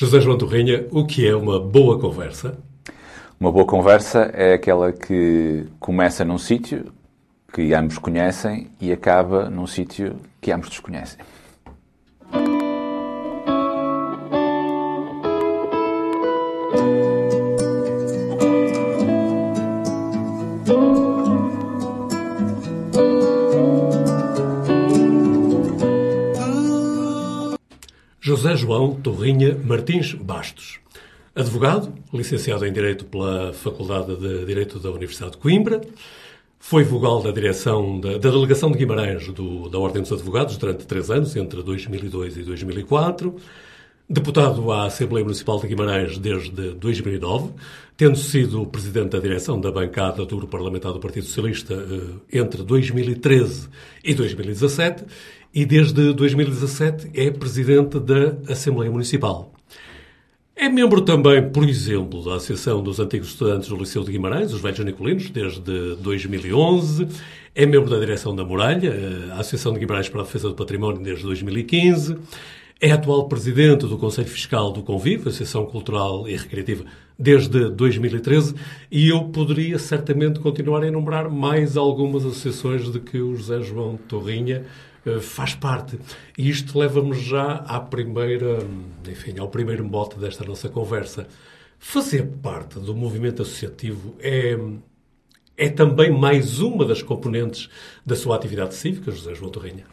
José João Torrinha, o que é uma boa conversa? Uma boa conversa é aquela que começa num sítio que ambos conhecem e acaba num sítio que ambos desconhecem. João Torrinha Martins Bastos. Advogado, licenciado em Direito pela Faculdade de Direito da Universidade de Coimbra, foi vogal da direção da, da Delegação de Guimarães do, da Ordem dos Advogados durante três anos, entre 2002 e 2004, deputado à Assembleia Municipal de Guimarães desde 2009, tendo sido presidente da direção da bancada do Grupo Parlamentar do Partido Socialista eh, entre 2013 e 2017, e desde 2017 é presidente da Assembleia Municipal. É membro também, por exemplo, da Associação dos Antigos Estudantes do Liceu de Guimarães, os Velhos Nicolinos, desde 2011. É membro da direção da Muralha, a Associação de Guimarães para a Defesa do Património, desde 2015. É atual presidente do Conselho Fiscal do Convívio, Associação Cultural e Recreativa, desde 2013. E eu poderia certamente continuar a enumerar mais algumas associações de que o José João Torrinha eh, faz parte. E isto leva-me já à primeira, enfim, ao primeiro mote desta nossa conversa. Fazer parte do movimento associativo é, é também mais uma das componentes da sua atividade cívica, José João Torrinha?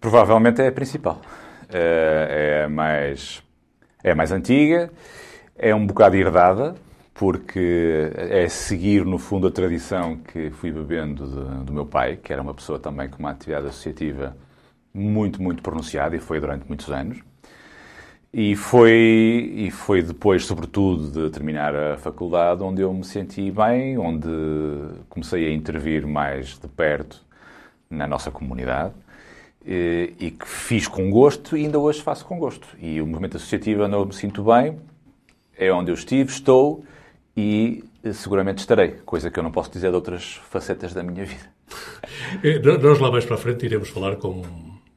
Provavelmente é a principal. É, é mais, é mais antiga, é um bocado herdada, porque é seguir, no fundo, a tradição que fui bebendo de, do meu pai, que era uma pessoa também com uma atividade associativa muito, muito pronunciada e foi durante muitos anos. E foi, e foi depois, sobretudo, de terminar a faculdade, onde eu me senti bem, onde comecei a intervir mais de perto na nossa comunidade e, e que fiz com gosto e ainda hoje faço com gosto. E o movimento associativo, onde eu me sinto bem, é onde eu estive, estou e eh, seguramente estarei, coisa que eu não posso dizer de outras facetas da minha vida. Eh, nós lá mais para a frente iremos falar com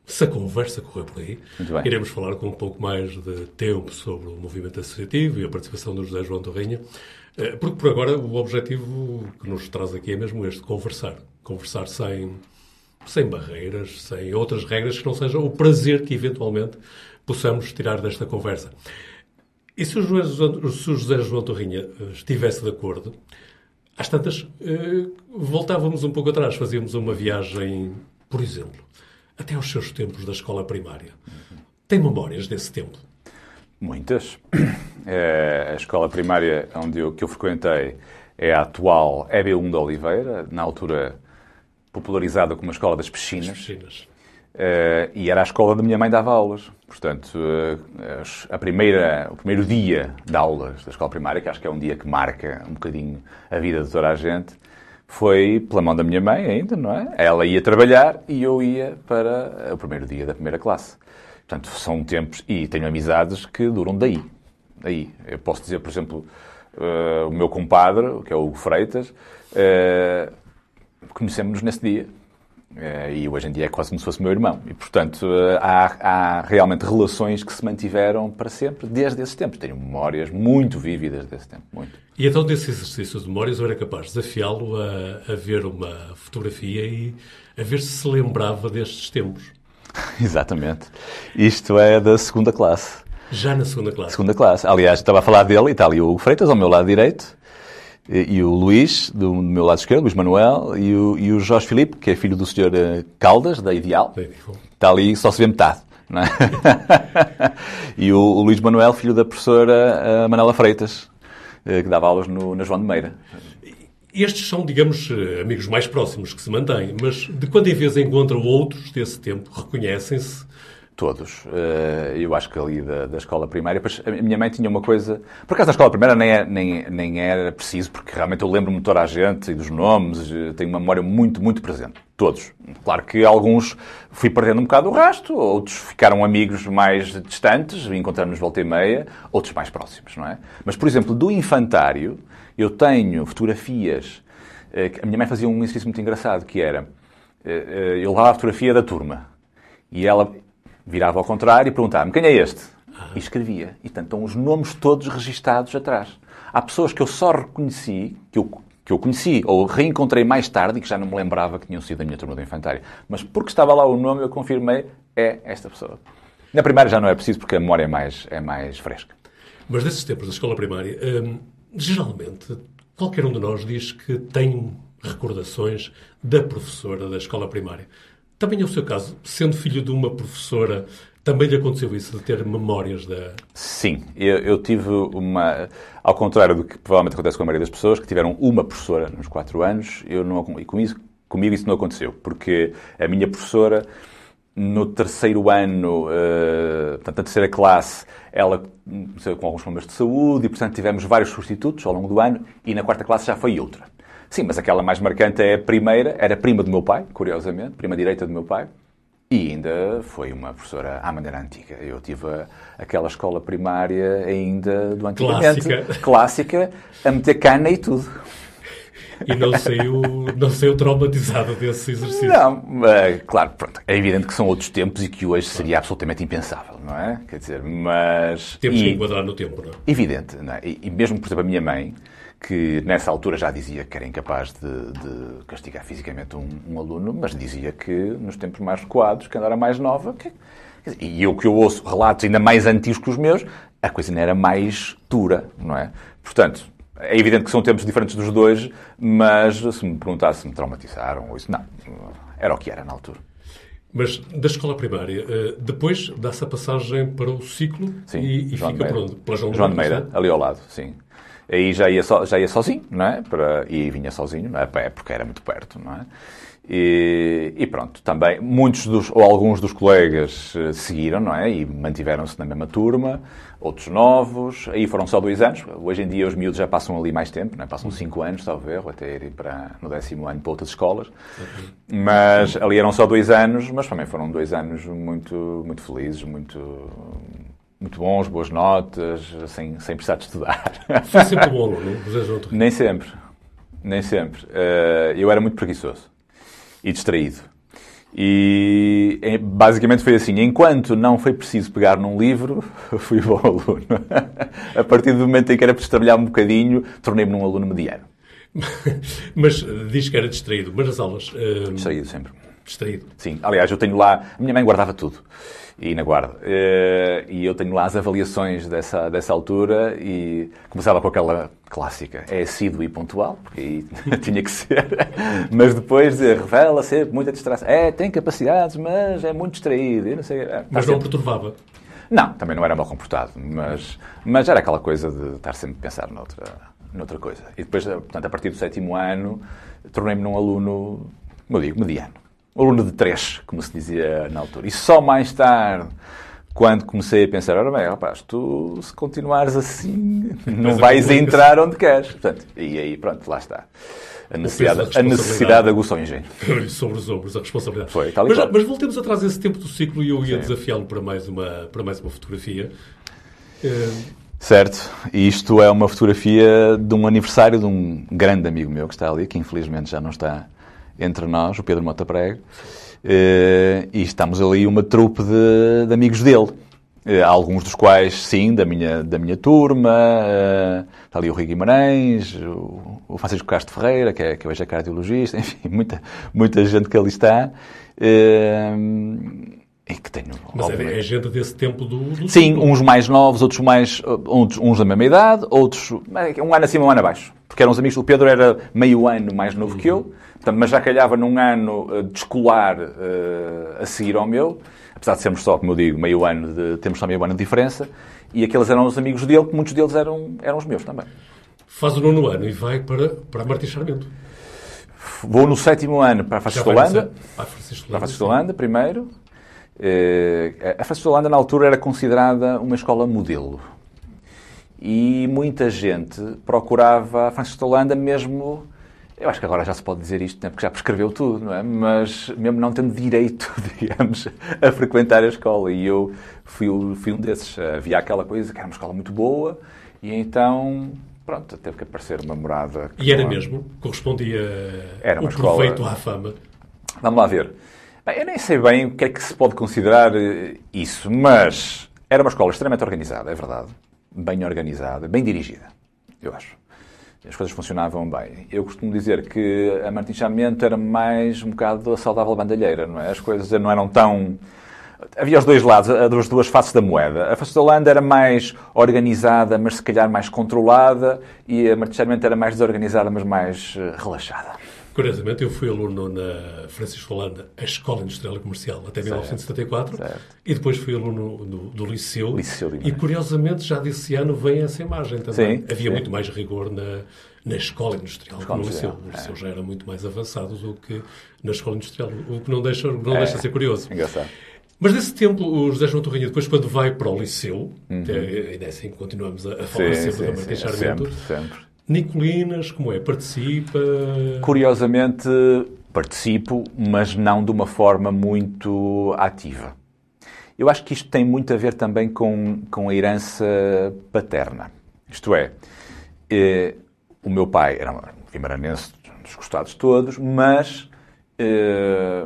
se a conversa correr por aí, iremos falar com um pouco mais de tempo sobre o movimento associativo e a participação do José João Torrinha, eh, porque por agora o objetivo que nos traz aqui é mesmo este, conversar. Conversar sem, sem barreiras, sem outras regras que não sejam o prazer que eventualmente possamos tirar desta conversa. E se o José, se o José João Torrinha eh, estivesse de acordo, às tantas, eh, voltávamos um pouco atrás, fazíamos uma viagem, por exemplo, até aos seus tempos da escola primária. Tem memórias desse tempo? Muitas. É, a escola primária onde eu, que eu frequentei é a atual EB1 de Oliveira, na altura popularizada como a Escola das Piscinas. As piscinas. Uh, e era a escola da minha mãe dava aulas. Portanto, uh, a primeira, o primeiro dia de aulas da escola primária, que acho que é um dia que marca um bocadinho a vida de toda a gente, foi pela mão da minha mãe ainda, não é? Ela ia trabalhar e eu ia para o primeiro dia da primeira classe. Portanto, são tempos e tenho amizades que duram daí. Daí. Eu posso dizer, por exemplo, uh, o meu compadre, que é o Hugo Freitas, conhecemos-nos nesse dia. Eh, e hoje em dia é quase como se fosse meu irmão. E, portanto, eh, há, há, realmente relações que se mantiveram para sempre desde esses tempos. Tenho memórias muito vívidas desse tempo, muito. E então, desse exercício de memórias, eu era capaz de desafiá-lo a, a ver uma fotografia e a ver se se lembrava destes tempos. Exatamente. Isto é da segunda classe. Já na segunda classe? Segunda classe. Aliás, estava a falar dele e está ali o Freitas ao meu lado direito e, o Luís, do, meu lado esquerdo, Luís Manuel, e o, e o Jorge Filipe, que é filho do senhor eh, Caldas, da Ideal. Está ali, só se vê metade. É? e o, o, Luís Manuel, filho da professora uh, Manela Freitas, uh, que dava aulas no, na João de Meira. Estes são, digamos, amigos mais próximos que se mantêm, mas de quando em vez encontram outros desse tempo, reconhecem-se Todos. Eh, eu acho que ali da, da, escola primária. Pois a minha mãe tinha uma coisa. Por acaso na escola primária nem, é, nem, nem era preciso, porque realmente eu lembro-me de toda a gente e dos nomes, eh, tenho uma memória muito, muito presente. Todos. Claro que alguns fui perdendo um bocado o rastro, outros ficaram amigos mais distantes, encontramos volta e meia, outros mais próximos, não é? Mas, por exemplo, do infantário, eu tenho fotografias. Eh, a minha mãe fazia um exercício muito engraçado, que era. Eu levava a fotografia da turma. E ela virava ao contrário e perguntava-me quem é este? E escrevia. E, portanto, estão os nomes todos registados atrás. Há pessoas que eu só reconheci, que eu, que eu conheci ou reencontrei mais tarde e que já não me lembrava que tinham sido da minha turma do infantário. Mas porque estava lá o nome, eu confirmei, é esta pessoa. Na primária já não é preciso porque a memória é mais, é mais fresca. Mas desses tempos da escola primária, hum, geralmente, qualquer um de nós diz que tem recordações da professora da escola primária. Também é o seu caso, sendo filho de uma professora, também lhe aconteceu isso, de ter memórias da... Sim, eu, eu, tive uma... Ao contrário do que provavelmente acontece com a maioria das pessoas, que tiveram uma professora nos quatro anos, eu não, e com isso, comigo isso não aconteceu, porque a minha professora, no terceiro ano, uh, portanto, na terceira classe, ela começou com alguns problemas de saúde e, portanto, tivemos vários substitutos ao longo do ano, e na quarta classe já foi outra. Sim, mas aquela mais marcante é a primeira, era prima do meu pai, curiosamente, prima direita do meu pai, e ainda foi uma professora à maneira antiga. Eu tive a, aquela escola primária ainda do antigamente. Clássica. Clássica, a meter cana e tudo. E não saiu, não saiu traumatizado desse exercício. Não, mas, claro, pronto, é evidente que são outros tempos e que hoje seria absolutamente impensável, não é? Quer dizer, mas... Temos e, que enquadrar no tempo, não é? Evidente, não é? E, e mesmo, por exemplo, a minha mãe, que nessa altura já dizia que era incapaz de, de castigar fisicamente um, um, aluno, mas dizia que nos tempos mais recuados, quando era mais nova, que, e eu que eu ouço relatos ainda mais antigos que os meus, a coisa ainda era mais dura, não é? Portanto, é evidente que são tempos diferentes dos dois, mas se me perguntasse se me traumatizaram ou isso, não, era o que era na altura. Mas da escola primária, eh, depois dá-se a passagem para o ciclo sim, e, e fica por onde? Pela João, João de Meira, ali ao lado, sim. Aí já ia, so, já ia sozinho, não é? Para, e vinha sozinho, não é? Porque era muito perto, não é? E, e, pronto, também muitos dos, ou alguns dos colegas eh, seguiram, não é? E mantiveram-se na mesma turma, outros novos, aí foram só dois anos. Hoje em dia os miúdos já passam ali mais tempo, não é? Passam cinco anos, talvez, até irem para, no décimo ano para outras escolas. Mas ali eram só dois anos, mas também foram dois anos muito, muito felizes, muito, muito bons, boas notas, sem, sem precisar de estudar. Foi sempre bom aluno, José Nem sempre. Nem sempre. Uh, eu era muito preguiçoso e distraído. E basicamente foi assim: enquanto não foi preciso pegar num livro, fui bom aluno. A partir do momento em que era preciso trabalhar um bocadinho, tornei-me num aluno mediano. mas diz que era distraído, mas as aulas. Uh... Distraído sempre. Distraído. Sim, aliás, eu tenho lá. A minha mãe guardava tudo e na guarda. Eh, e eu tenho lá as avaliações dessa, dessa altura e começava com aquela clássica, é assíduo e pontual, porque aí tinha que ser, mas depois revela sempre muita distração. É, tem capacidades, mas é muito distraído. Não sei, é, mas não perturbava? Não, também não era mal comportado, mas, mas era aquela coisa de estar sempre a pensar noutra, noutra coisa. E depois, portanto, a partir do sétimo ano, tornei-me num aluno, como eu digo, mediano aluno de três, como se dizia na altura. E só mais tarde, quando comecei a pensar, ora bem, rapaz, tu se continuares assim, não vais entrar onde queres. Portanto, e aí, pronto, lá está. A necessidade, a necessidade aguçou o engenho. Sobre os ombros, a responsabilidade. Foi, tal e mas, mas voltemos atrás esse tempo do ciclo e eu ia desafiá-lo para, mais uma, para mais uma fotografia. Uh... Certo, e isto é uma fotografia de um aniversário de um grande amigo meu que está ali, que infelizmente já não está entre nós, o Pedro Mota Prego, eh, e estamos ali uma trupe de, de amigos dele. Eh, alguns dos quais, sim, da minha, da minha turma. Eh, está ali o Rui Guimarães, o, o Francisco Castro Ferreira, que, é, que hoje é cardiologista, enfim, muita, muita gente que ali está. E que tenho, Mas é, é gente desse tempo do, do Sim, ciclo. uns mais novos, outros mais. Uns, uns da mesma idade, outros. Um ano acima, um ano abaixo. Porque eram os amigos. O Pedro era meio ano mais novo uhum. que eu. Portanto, mas já calhava num ano eh, de escolar uh, a seguir ao meu, apesar de sermos só, como eu digo, meio ano de, temos só meio ano de diferença, e aqueles eram os amigos dele, que muitos deles eram, eram os meus também. Faz o nono ano e vai para, para Martins Sarmento. Vou no sétimo ano para a Francisco Holanda. Para Francisco Holanda primeiro. A Francisco Holanda, na altura, era considerada uma escola modelo. E muita gente procurava a Francisco Holanda mesmo eu acho que agora já se pode dizer isto, né? porque já prescreveu tudo, não é? Mas mesmo não tendo direito, digamos, a frequentar a escola. E eu fui, fui um desses. Havia aquela coisa que era uma escola muito boa, e então, pronto, teve que aparecer uma morada. E era mesmo? Correspondia era uma o escola... proveito à fama? Vamos lá ver. Bem, eu nem sei bem o que é que se pode considerar eh, isso, mas Era uma escola extremamente organizada, é verdade. Bem organizada, bem dirigida, eu acho. As coisas funcionavam bem. Eu costumo dizer que a Martins Sarmento era mais um bocado a saudável bandalheira, não é? As coisas não eram tão... Havia os dois lados, as duas faces da moeda. A face da Holanda era mais organizada, mas se calhar mais controlada, e a Martins Sarmento era mais desorganizada, mas mais eh, relaxada. Curiosamente, eu fui aluno na Francisco Holanda, a Escola Industrial e Comercial, até 1974, certo. e depois fui aluno do, do Liceu. Liceu e, curiosamente, já desse ano vem essa imagem também. Sim, Havia sim. muito mais rigor na, na Escola Industrial que no Liceu. O Liceu é. já era muito mais avançado do que na Escola Industrial, o que não deixa, não é. deixa de ser curioso. Engraçado. Mas desse tempo, o José João Torrinha, depois quando vai para o Liceu, uhum. ainda é assim continuamos a, a falar sim, sempre da Martins Charmento, sempre, sempre. Nicolinas, como é? Participa? Curiosamente, participo, mas não de uma forma muito ativa. Eu acho que isto tem muito a ver também com, com a herança paterna. Isto é, eh, o meu pai era um vimaranense dos gostados todos, mas eh,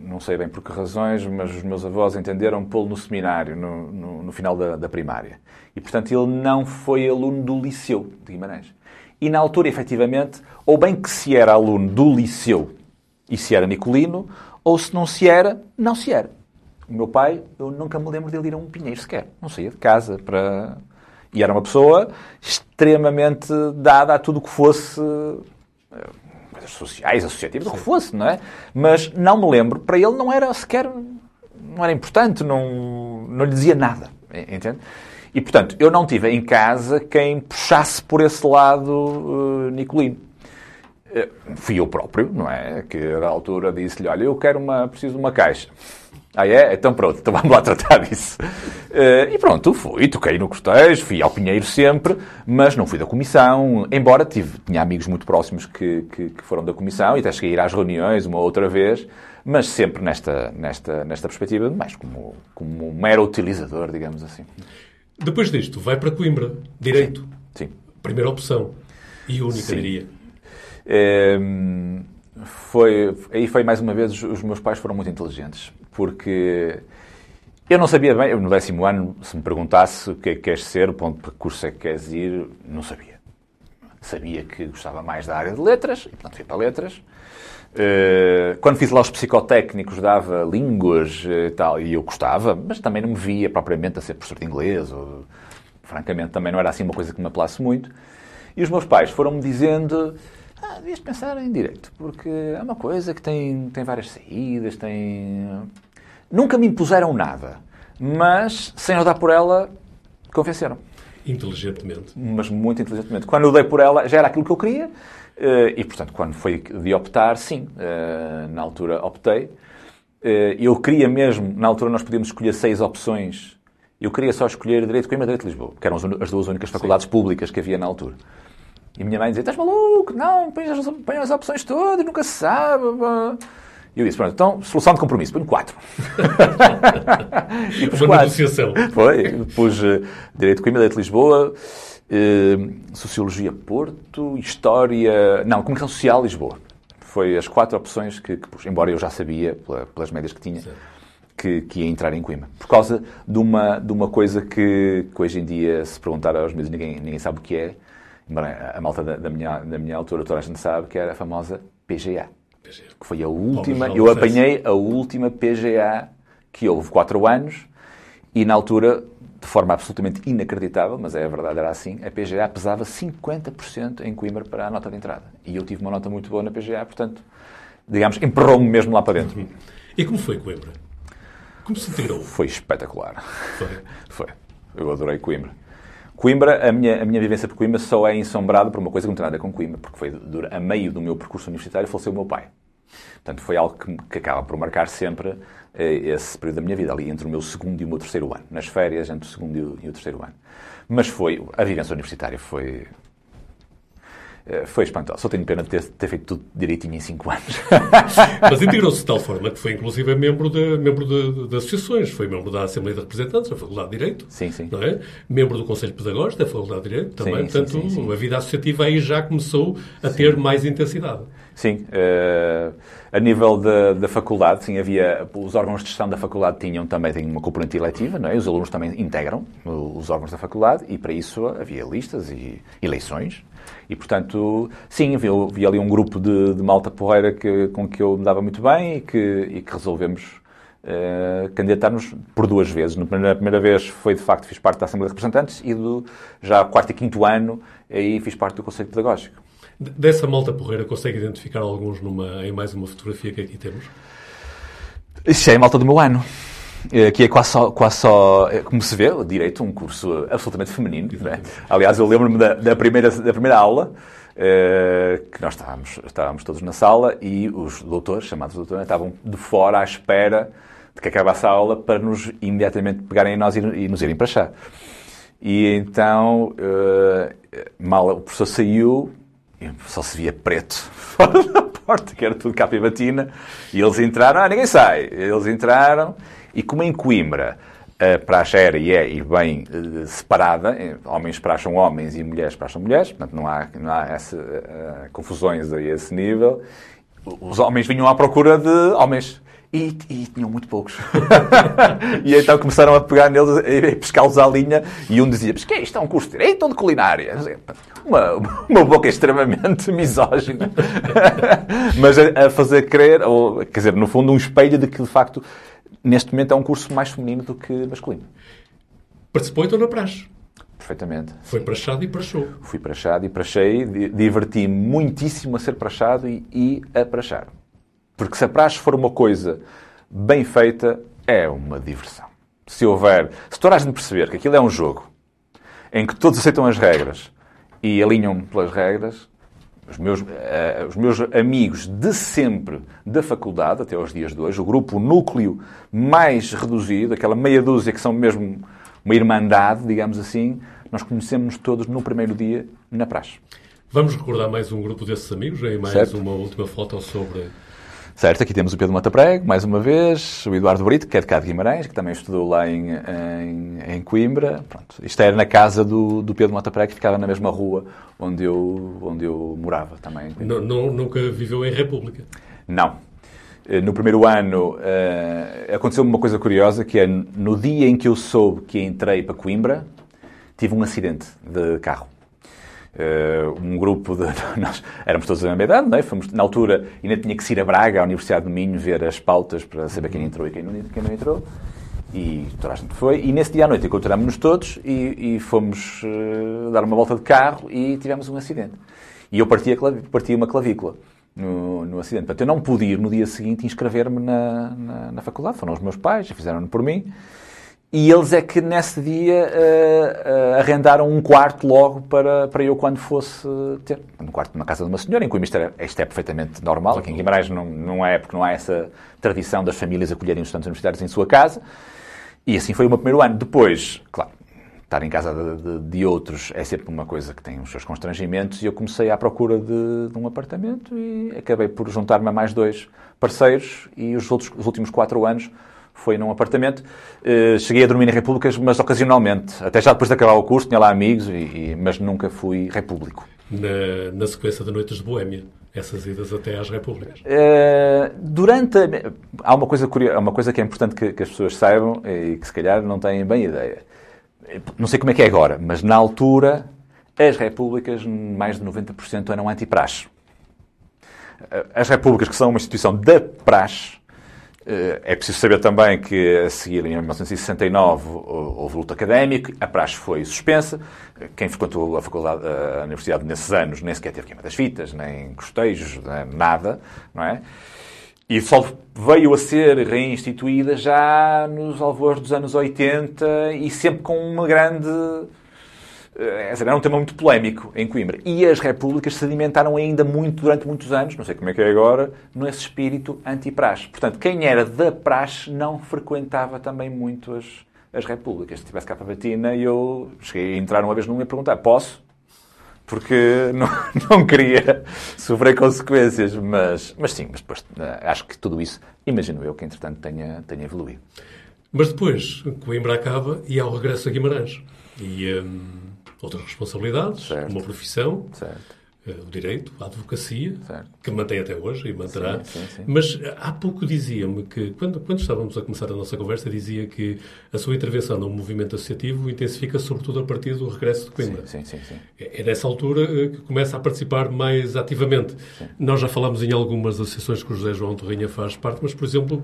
não sei bem por que razões, mas os meus avós entenderam pô-lo no seminário, no, no, no final da, da, primária. E, portanto, ele não foi aluno do Liceu de Guimarães. E na altura, efetivamente, ou bem que se era aluno do liceu e se era Nicolino, ou se não se era, não se era. O meu pai, eu nunca me lembro dele ir a um pinheiro sequer. Não saía de casa para. E era uma pessoa extremamente dada a tudo o que fosse. Eh, coisas sociais, associativas, o que fosse, não é? Mas não me lembro, para ele não era sequer. não era importante, não, não lhe dizia nada. Entende? E, portanto, eu não tive em casa quem puxasse por esse lado uh, Nicolino. Uh, fui eu próprio, não é? Que na altura disse-lhe, olha, eu quero uma, preciso de uma caixa. Ah, é? Então pronto, então vamos lá tratar disso. Uh, e pronto, fui, toquei no cortejo, fui ao Pinheiro sempre, mas não fui da comissão, embora tive, tinha amigos muito próximos que, que, que foram da comissão e até cheguei a ir às reuniões uma outra vez, mas sempre nesta, nesta, nesta perspectiva, mais como, como um mero utilizador, digamos assim. Depois disto, vai para Coimbra, direito. Sim. Sim. Primeira opção. E única, Sim. diria. É, foi, aí foi mais uma vez, os meus pais foram muito inteligentes, porque eu não sabia bem, no décimo ano, se me perguntasse o que é que queres ser, para que curso é que queres ir, não sabia. Sabia que gostava mais da área de letras, e portanto fui para letras. Eh, quando fiz lá os psicotécnicos, dava línguas e tal, e eu gostava, mas também não me via propriamente a ser professor de inglês, ou, francamente também não era assim uma coisa que me apelasse muito. E os meus pais foram-me dizendo, ah, devias pensar em direito, porque é uma coisa que tem, tem várias saídas, tem... Nunca me impuseram nada, mas, sem eu dar por ela, convenceram. Inteligentemente. Mas muito inteligentemente. Quando eu dei por ela, já era aquilo que eu queria, eh, e, portanto, quando foi de optar, sim, eh, na altura optei. Eh, eu queria mesmo, na altura nós podíamos escolher seis opções. Eu queria só escolher Direito de Coimbra e Direito de Lisboa, que eram as duas únicas faculdades sim. públicas que havia na altura. E minha mãe dizia, estás maluco? Não, põe as, põe as opções todas, nunca se sabe. E eu disse, pronto, então, solução de compromisso, ponho quatro. e pus Uma quatro. negociação. Foi, pus uh, Direito de Coimbra, Direito de Lisboa, Sociologia Porto, História... Não, Comunicação Social Lisboa. Foi as quatro opções que, que pus, embora eu já sabia, pelas médias que tinha, que, que, ia entrar em Coimbra. Por causa de uma, de uma coisa que, que hoje em dia, se perguntar aos meus ninguém, ninguém sabe o que é, a malta da, da, minha, da minha altura, toda a gente sabe, que era a famosa PGA que foi a última, eu apanhei a última PGA que houve quatro anos e na altura, de forma absolutamente inacreditável, mas é a verdade, era assim, a PGA pesava 50% em Coimbra para a nota de entrada. E eu tive uma nota muito boa na PGA, portanto, digamos, emperrou-me mesmo lá para dentro. E como foi Coimbra? Como se tirou? Foi espetacular. Foi? foi. Eu adorei Coimbra. Coimbra, a minha, a minha vivência por Coimbra só é ensombrada por uma coisa que não tem nada a ver com Coimbra, porque foi a meio do meu percurso universitário faleceu o meu pai. Portanto, foi algo que, que acaba por marcar sempre esse período da minha vida, ali entre o meu segundo e o meu terceiro ano, nas férias entre o segundo e o, terceiro ano. Mas foi, a vivência universitária foi, Eh, foi espantoso. Só tenho pena de ter, ter feito tudo direitinho em 5 anos. Mas integrou-se de tal forma que foi, inclusive, membro de, membro de, de, associações. Foi membro da Assembleia de Representantes, da Faculdade de Direito. Sim, sim. Não é? Membro do Conselho Pedagógico da Faculdade de Direito também. Sim, Portanto, sim, sim, a vida associativa aí já começou a ter mais intensidade. Sim. Uh, a nível da, da faculdade, sim, havia... Os órgãos de gestão da faculdade tinham também tinham uma componente eletiva, não é? Os alunos também integram os órgãos da faculdade e, para isso, havia listas e eleições e, portanto, sim, havia, havia ali um grupo de, de malta porreira que, com que eu me dava muito bem e que, e que resolvemos uh, candidatar-nos por duas vezes. Na primeira, primeira, vez foi, de facto, fiz parte da Assembleia de Representantes e do, já quarto e quinto ano aí fiz parte do Conselho Pedagógico. Dessa malta porreira, consegue identificar alguns numa, em mais uma fotografia que aqui temos? Isso é a malta do meu ano. Eh, que é quase só, quase só, eh, como se vê, o direito, um curso absolutamente feminino. É? Aliás, eu lembro-me da, da, primeira, da primeira aula, uh, que nós estávamos, estávamos todos na sala e os doutores, chamados doutores, estavam de fora à espera de que acabasse a aula para nos imediatamente pegarem em nós e, e nos irem para chá. E então, uh, mal o professor saiu, só se via preto fora da porta, que era tudo capa e batina, e eles entraram, ah, ninguém sai. Eles entraram e como em Coimbra a praxe era e é e bem uh, separada, eh, homens praxam homens e mulheres praxam mulheres, portanto não há, não há essa, uh, confusões a esse nível. Os homens vinham à procura de homens. E, e tinham muito poucos. e então começaram a pegar neles e pescá-los à linha. E um dizia: Mas que é isto? É um curso de direito ou de culinária? Uma, uma boca extremamente misógina. Mas a, a, fazer crer, ou, quer dizer, no fundo, um espelho de que de facto neste momento é um curso mais feminino do que masculino. Participou então na praxe? Perfeitamente. Foi prachado e prachou. Fui prachado e prachei, diverti-me muitíssimo a ser prachado e, e a prachar. Porque se a praxe for uma coisa bem feita, é uma diversão. Se houver, se toda a gente perceber que aquilo é um jogo em que todos aceitam as regras e alinham pelas regras, os meus, uh, os meus amigos de sempre da faculdade, até aos dias de hoje, o grupo o núcleo mais reduzido, aquela meia dúzia que são mesmo uma irmandade, digamos assim, nós conhecemos todos no primeiro dia na praxe. Vamos recordar mais um grupo desses amigos em mais certo. uma última foto sobre Certo, aqui temos o Pedro Mataprego, mais uma vez, o Eduardo Brito, que é de cá de Guimarães, que também estudou lá em, em, em Coimbra. Pronto, isto era na casa do, do Pedro Mataprego, que ficava na mesma rua onde eu, onde eu morava também. Não, não, nunca viveu em República? Não. Eh, no primeiro ano uh, aconteceu-me uma coisa curiosa, que é no dia em que eu soube que entrei para Coimbra, tive um acidente de carro. Uh, um grupo de. Nós éramos todos da mesma idade, não é? Fomos, na altura ainda tinha que ir a Braga, à Universidade do Minho, ver as pautas para saber quem entrou e quem não, quem não entrou. E toda a gente foi. E nesse dia à noite encontramos-nos todos e, e fomos uh, dar uma volta de carro e tivemos um acidente. E eu parti, parti uma clavícula no, no acidente. Portanto, eu não pude ir no dia seguinte inscrever-me na, na, na, faculdade. Foram os meus pais, fizeram-no por mim. E eles é que nesse dia uh, uh, arrendaram um quarto logo para, para eu quando fosse ter. Um quarto numa casa de uma senhora, em Coimbra isto é, isto é perfeitamente normal. Aqui em Guimarães não, não é, porque não há essa tradição das famílias acolherem os estudantes universitários em sua casa. E assim foi o meu primeiro ano. Depois, claro, estar em casa de, de, de, outros é sempre uma coisa que tem os seus constrangimentos e eu comecei à procura de, de um apartamento e acabei por juntar-me a mais dois parceiros e os, outros, os últimos quatro anos foi num apartamento. Uh, cheguei a dormir em repúblicas, mas ocasionalmente. Até já depois de acabar o curso, tinha lá amigos, e, e, mas nunca fui repúblico. Na, na, sequência de Noites de Boémia, essas idas até às repúblicas? Uh, durante a, Há uma coisa, curiosa, uma coisa que é importante que, que, as pessoas saibam e que se calhar não têm bem ideia. Não sei como é que é agora, mas na altura as repúblicas, mais de 90% eram anti-praxe. As repúblicas, que são uma instituição da praxe, eh, é preciso saber também que, a seguir, em 1969, houve luta académica, a praxe foi suspensa. Quem frequentou a faculdade, a universidade nesses anos, nem sequer teve queima das fitas, nem costejos, nada, não é? E só veio a ser reinstituída já nos alvores dos anos 80 e sempre com uma grande eh, era um tema muito polémico em Coimbra. E as repúblicas se alimentaram ainda muito, durante muitos anos, não sei como é que é agora, nesse espírito anti-praxe. Portanto, quem era da praxe não frequentava também muito as, as repúblicas. Se tivesse cá para batina, eu cheguei a entrar uma vez numa e perguntar, posso? porque não, não queria sofrer consequências. Mas, mas sim, mas depois eh, acho que tudo isso, imagino eu, que entretanto tenha, tenha evoluído. Mas depois, Coimbra acaba e há o regresso a Guimarães. E hum, outras responsabilidades, Certo. uma profissão, Certo. eh, o direito, a advocacia, Certo. que mantém até hoje e manterá. Sim, sim, sim. Mas eh, há pouco dizia-me que, quando, quando estávamos a começar a nossa conversa, dizia que a sua intervenção no movimento associativo intensifica sobretudo a partir do regresso de Coimbra. Sim, sim, sim. É nessa altura eh, que começa a participar mais ativamente. Nós já falámos em algumas associações que o José João Torrinha faz parte, mas, por exemplo,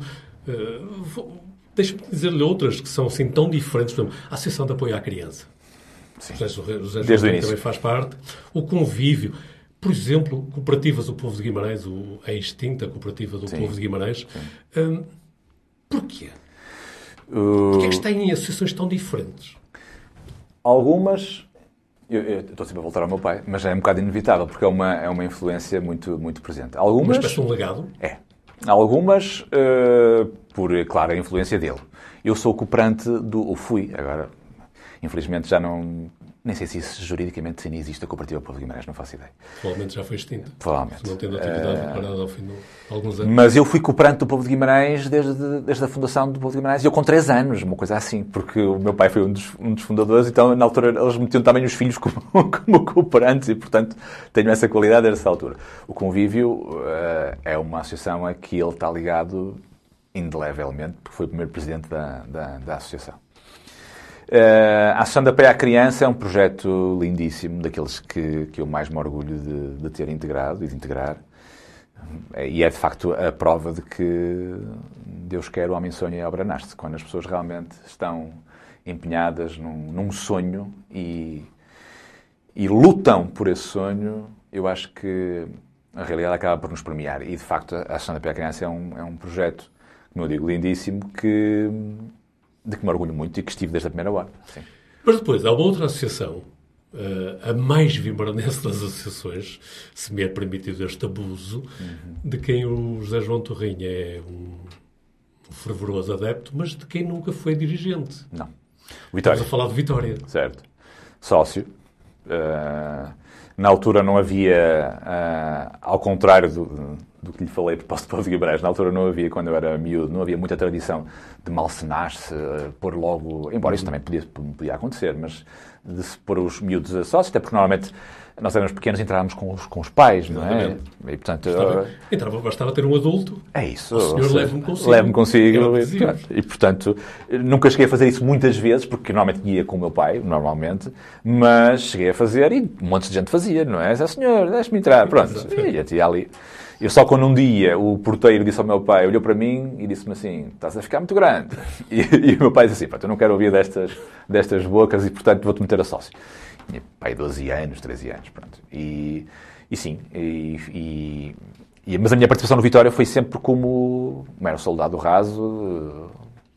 deixa-me dizer-lhe outras que são assim tão diferentes. Por exemplo, a Associação de Apoio à Criança. José, José José Desde o João início. também faz parte. O convívio. Por exemplo, cooperativas do Povo de Guimarães, o- a extinta cooperativa do Sim. Povo de Guimarães. Hum, porquê? Uh, Porquê é que têm associações tão diferentes? Algumas. Eu, eu estou sempre a voltar ao meu pai, mas é um bocado inevitável, porque é uma, é uma influência muito, muito presente. Uma Algumas. de um legado. É. Algumas, eh, por, claro, a influência dele. Eu sou cooperante do. Ou fui, agora. Infelizmente já não. Nem sei se isso juridicamente se ainda existe a Cooperativa Povo de Guimarães, não faço ideia. Provavelmente já foi extinta. Provavelmente. Não tendo atividade parada ao fim de alguns anos. Mas eu fui cooperante do Povo de Guimarães desde, desde a fundação do Povo de Guimarães, eu com 3 anos, uma coisa assim, porque o meu pai foi um dos, um dos fundadores, então na altura eles metiam também os filhos como, como cooperantes e, portanto, tenho essa qualidade dessa altura. O Convívio eh, é uma associação a que ele está ligado indelevelmente, porque foi o primeiro presidente da, da, da associação. Eh, a Associação da Pé à Criança é um projeto lindíssimo, daqueles que, que eu mais me orgulho de, de ter integrado e de integrar. E é de facto a prova de que Deus quer, o homem sonha e a obra nasce. Quando as pessoas realmente estão empenhadas num, num sonho e, e lutam por esse sonho, eu acho que a realidade acaba por nos premiar. E de facto a Ação da Pé Criança é um, é um projeto, como eu digo, lindíssimo, que, de que me orgulho muito e que estive desde a primeira hora. Sim. Mas depois, há uma outra associação, eh, a mais vimaranense das associações, se me é permitido este abuso, de quem o José João Torrinha é um, um fervoroso adepto, mas de quem nunca foi dirigente. Não. Vitória. Estamos a falar de Vitória. Certo. Sócio. Uh, na altura não havia, uh, ao contrário do, do que lhe falei a propósito de Guimarães, na altura não havia, quando eu era miúdo, não havia muita tradição de malcenar-se, uh, pôr logo, embora isso também podia, podia acontecer, mas de se pôr os miúdos a sócios, até porque normalmente nós éramos pequenos e entrávamos com os, com os pais, não é? Exatamente. E, portanto, Estava- uh, Entrava, bastava ter um adulto. é isso. O senhor leve-me consigo. Leve-me consigo. E, pronto. E, portanto, nunca cheguei a fazer isso muitas vezes, porque normalmente ia com o meu pai, normalmente, mas cheguei a fazer e um monte de gente fazia, não é? Zé senhor, deixe-me entrar. Pronto. Exato. E até ali. Eu só quando um dia o porteiro disse ao meu pai, olhou para mim e disse-me assim, estás a ficar muito grande. E, e o meu pai disse assim, pronto, eu não quero ouvir destas, destas bocas e, portanto, vou-te meter a sócio. Tinha pai 12 anos, 13 anos, pronto. E, e sim, e, e- mas a minha participação no Vitória foi sempre como, como era um soldado raso,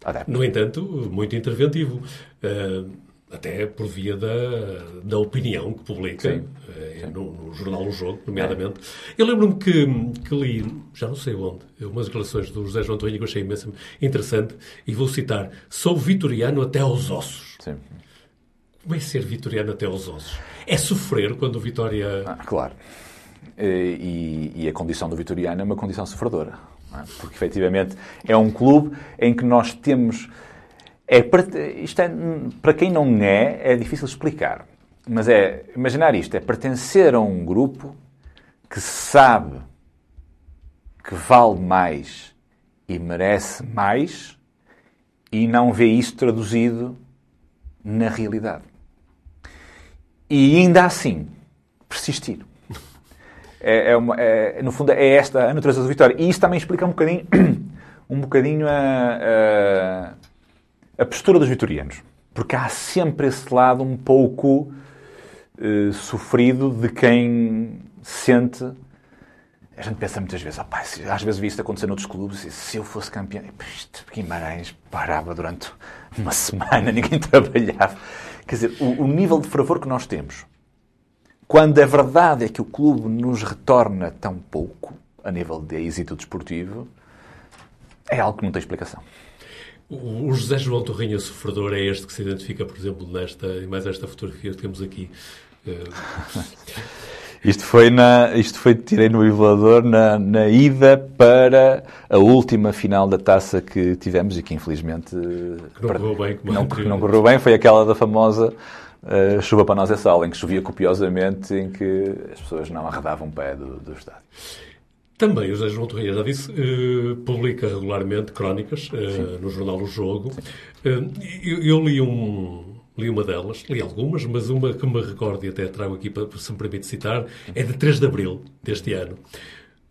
eh, adepto. No entanto, muito interventivo. Eh, até por via da, da opinião que publica Sim. eh, no, no jornal O Jogo, nomeadamente. Eu lembro-me que, que li, já não sei onde, umas declarações do José João Torrinha que eu achei imenso interessante, e vou citar: Sou vitoriano até aos ossos. Sim. Como é ser vitoriano até aos ossos? É sofrer quando o Vitória. Ah, claro. E, e a condição do Vitoriano é uma condição sofredora. é? Porque, efetivamente, é um clube em que nós temos... É, isto é, para quem não é, é difícil explicar. Mas é, imaginar isto, é pertencer a um grupo que sabe que vale mais e merece mais e não vê isso traduzido na realidade. E ainda assim, persistir. É, é uma- é- no fundo, é esta a natureza da vitória. E isso também explica um bocadinho, um bocadinho a, a, a postura dos vitorianos. Porque há sempre esse lado um pouco eh, sofrido de quem sente. A gente pensa muitas vezes, "Ah, pá, se- às vezes vi isto acontecer noutros clubes, e se eu fosse campeão, isto, Guimarães parava durante uma semana, ninguém trabalhava. Quer dizer, o, o nível de fervor que nós temos, quando a verdade é que o clube nos retorna tão pouco, a nível de êxito desportivo, é algo que não tem explicação. O José João Torrinha sofredor é este que se identifica, por exemplo, nesta mais esta fotografia que temos aqui. Isto foi, na, isto foi, tirei no emulador na, na ida para a última final da taça que tivemos e que infelizmente que não, correu bem, não, que não correu bem, foi aquela da famosa uh, chuva para nós é sal, em que chovia copiosamente, em que as pessoas não arredavam o pé do, do estádio. Também o José João Torreia já disse, uh, publica regularmente crónicas uh, no jornal O Jogo. Uh, eu, eu, li, um, li uma delas, li algumas, mas uma que me recordo e até trago aqui, para, se me permite citar, é de 3 de abril deste ano.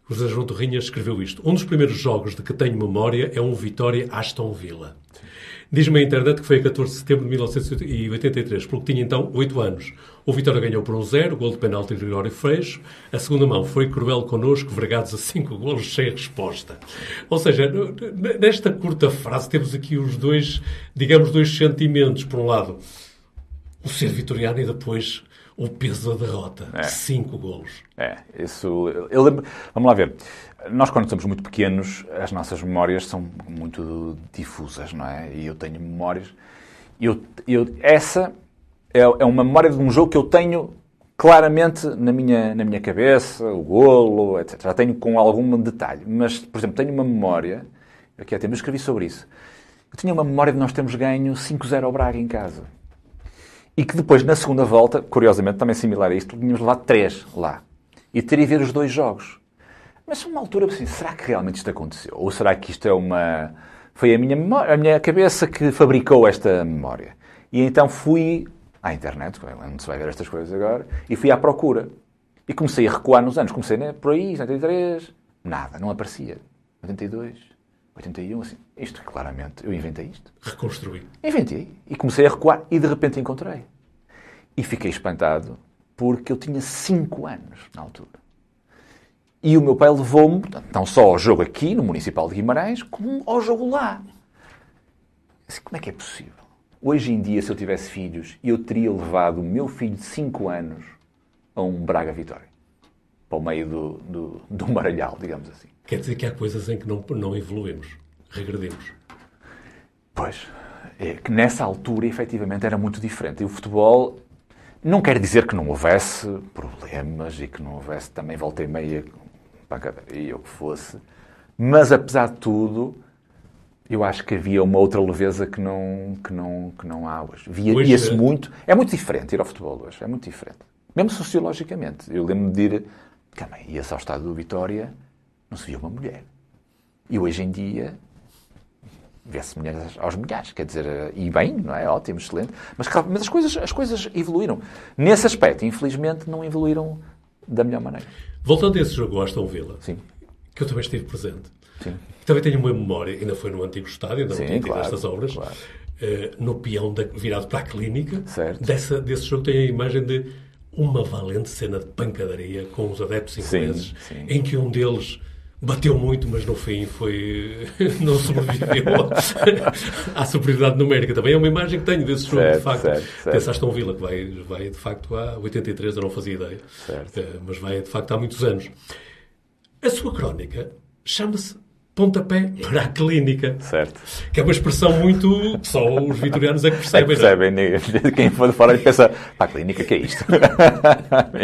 O José João Torrinha escreveu isto. Um dos primeiros jogos de que tenho memória é um Vitória Aston Villa. Diz-me a internet que foi a 14 de setembro de 1983, porque tinha então 8 anos. O Vitória ganhou por um zero, gol de penalti de Gregório Freixo. A segunda mão foi cruel connosco, vergados a 5 golos sem resposta. Ou seja, nesta curta frase temos aqui os dois, digamos, dois sentimentos. Por um lado, o ser vitoriano e depois o peso da derrota. É. Cinco golos. É, isso. Eu lembro. Vamos lá ver. Nós, quando somos muito pequenos, as nossas memórias são muito difusas, não é? E eu tenho memórias. Eu, eu, essa é, é uma memória de um jogo que eu tenho claramente na minha, na minha cabeça, o golo, etc. Já tenho com algum detalhe. Mas, por exemplo, tenho uma memória. Aqui há tempo eu escrevi sobre isso. Eu tinha uma memória de nós termos ganho 5-0 ao Braga em casa. E que depois, na segunda volta, curiosamente, também similar a isto, tínhamos levado três lá. E teria ver os dois jogos. Mas uma altura assim, será que realmente isto aconteceu? Ou será que isto é uma... Foi a minha, memória, a minha cabeça que fabricou esta memória. E então fui à internet, onde se vai ver estas coisas agora, e fui à procura. E comecei a recuar nos anos. Comecei né, por aí, 83, nada, não aparecia. 82, 81, assim. Isto, claramente, eu inventei isto. Reconstruí. Inventei. E comecei a recuar e de repente encontrei. E fiquei espantado porque eu tinha 5 anos na altura. E o meu pai levou-me, não só ao jogo aqui, no Municipal de Guimarães, como ao jogo lá. Assim, como é que é possível? Hoje em dia, se eu tivesse filhos, eu teria levado o meu filho de 5 anos a um Braga Vitória. Para o meio do, do, do Maralhal, digamos assim. Quer dizer que há coisas em que não, não evoluímos, regredimos. Pois, é que nessa altura, efetivamente, era muito diferente. E o futebol não quer dizer que não houvesse problemas e que não houvesse também volta e meia pancadaria ou o que fosse, mas apesar de tudo, eu acho que havia uma outra leveza que não, que não, que não há hoje. Via-se é... muito. É muito diferente ir ao futebol hoje, é muito diferente. Mesmo sociologicamente. Eu lembro-me de ir. Também ia-se ao estado do Vitória não se via uma mulher. E hoje em dia vê-se mulheres aos milhares, quer dizer, e bem, não é? Ótimo, excelente. Mas, mas as, coisas, as coisas evoluíram. Nesse aspecto, infelizmente, não evoluíram da melhor maneira. Voltando a esse jogo Aston Villa, Sim. que eu também estive presente, Sim. também tenho uma memória, ainda foi no antigo estádio, ainda Sim, não tinha claro, estas obras, claro. uh, no peão da, virado para a clínica. Certo. Dessa, desse jogo tem a imagem de uma valente cena de pancadaria com os adeptos ingleses, sim. em que um deles Bateu muito, mas no fim foi. não sobreviveu à superioridade numérica. Também é uma imagem que tenho desse jogo, certo, de facto. Certo, certo. Desse Aston Villa, que vai, vai de facto há 83, eu não fazia ideia. Certo. Eh, mas vai de facto há muitos anos. A sua crónica chama-se Pontapé para a Clínica. Certo. Que é uma expressão muito. Só os vitorianos é que percebem. É percebem. Não? Quem for de fora pensa, para a clínica, que é isto?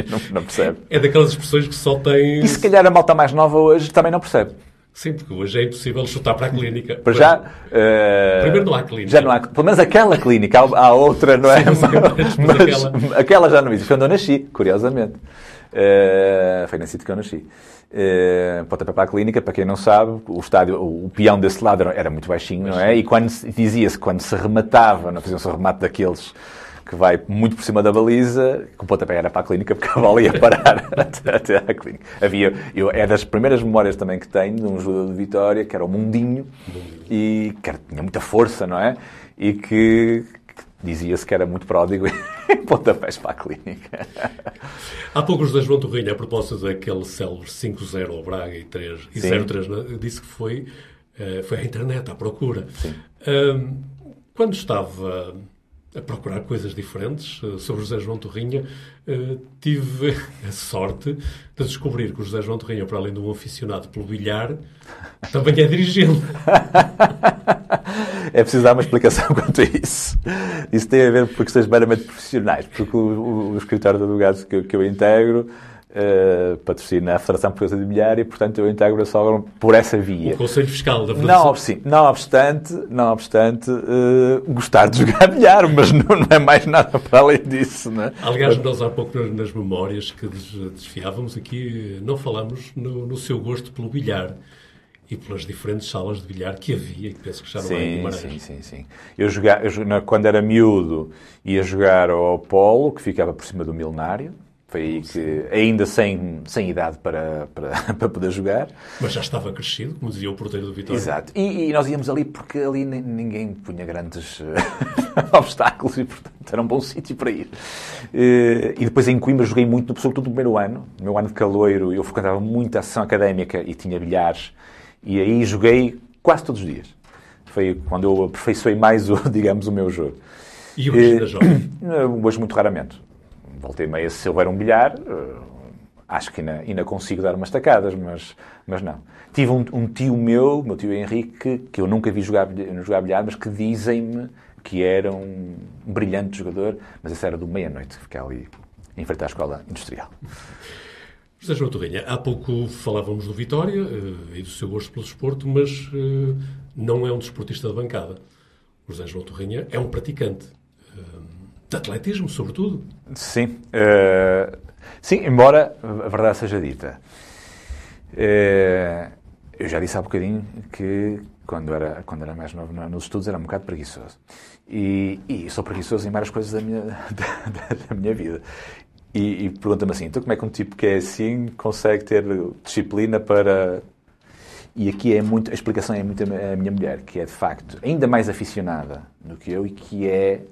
não, não, percebe. É daquelas expressões que só tem. E se calhar a malta mais nova hoje também não percebe. Sim, porque hoje é impossível chutar para a clínica. Para já. Uh, primeiro não há clínica. Já não há. Pelo menos aquela clínica. Há, há outra, não é? Sim, mas, mas aquela... aquela... já não existe. Foi onde eu nasci, curiosamente. Uh, foi nesse sítio que eu nasci. Uh, pontapé para a clínica, para quem não sabe, o estádio, o, o peão desse lado era muito baixinho, não é? E quando dizia-se quando se rematava, não faziam-se um remate daqueles que vai muito por cima da baliza, que o pontapé era para a clínica, porque a bola ia parar até, até à clínica. Havia, eu, é das primeiras memórias também que tenho de um jogador de Vitória, que era o Mundinho, e que era, tinha muita força, não é? E que, dizia-se que era muito pródigo pontapés para a clínica. Há poucos da João Torrinha, a propósito daquele célebre 5-0 ao Braga e 3 e 0-3, disse que foi, uh, foi à internet, à procura. Um, quando estava a procurar coisas diferentes uh, sobre José João Torrinha, uh, tive a sorte de descobrir que o José João Torrinha, para além de um aficionado pelo bilhar, também é dirigente. é preciso dar uma explicação quanto a isso. Isso tem a ver por questões meramente profissionais, porque o, o, o escritório de advogados que, que eu integro uh, patrocina a Federação Portuguesa de Bilhar e, portanto, eu integro a Sogra por essa via. O Conselho Fiscal da Federação. Não, sim, não obstante, não obstante uh, gostar de jogar bilhar, mas não, não, é mais nada para além disso. Não é? Aliás, nós há pouco nas memórias que desfiávamos aqui, não falamos no, no seu gosto pelo bilhar e pelas diferentes salas de bilhar que havia, e penso que já não sim, há em Guimarães. Sim, sim, sim. Eu, jogava, eu, quando era miúdo, ia jogar ao Polo, que ficava por cima do Milenário, foi aí que, ainda sem, sem idade para, para, para poder jogar. Mas já estava crescido, como dizia o porteiro do Vitória. Exato. E, e nós íamos ali porque ali ninguém punha grandes obstáculos e, portanto, era um bom sítio para ir. Eh, e depois em Coimbra joguei muito, sobretudo no primeiro ano. No meu ano de caloiro, eu frequentava muito a sessão académica e tinha bilhares. E aí joguei quase todos os dias. Foi quando eu aperfeiçoei mais, o, digamos, o meu jogo. E hoje ainda joga? Hoje muito raramente voltei meia se houver um bilhar, uh, acho que ainda, ainda, consigo dar umas tacadas, mas, mas não. Tive um, um, tio meu, meu tio Henrique, que eu nunca vi jogar, jogar bilhar, mas que dizem-me que era um brilhante jogador, mas esse era do meia-noite, que ficava ali em frente à escola industrial. José João Torrinha, há pouco falávamos do Vitória uh, e do seu gosto pelo desporto, mas uh, não é um desportista de bancada. O José João Torrinha é um praticante. Uh, de atletismo, sobretudo. Sim. Sim, embora a verdade seja dita. Eu já disse há bocadinho que quando era, quando era mais novo nos estudos era um bocado preguiçoso. E, e sou preguiçoso em várias coisas da minha, da, da minha vida. E, e pergunta-me assim, então como é que um tipo que é assim consegue ter disciplina para... E aqui é muito, a explicação é muito a minha mulher, que é de facto ainda mais aficionada do que eu e que é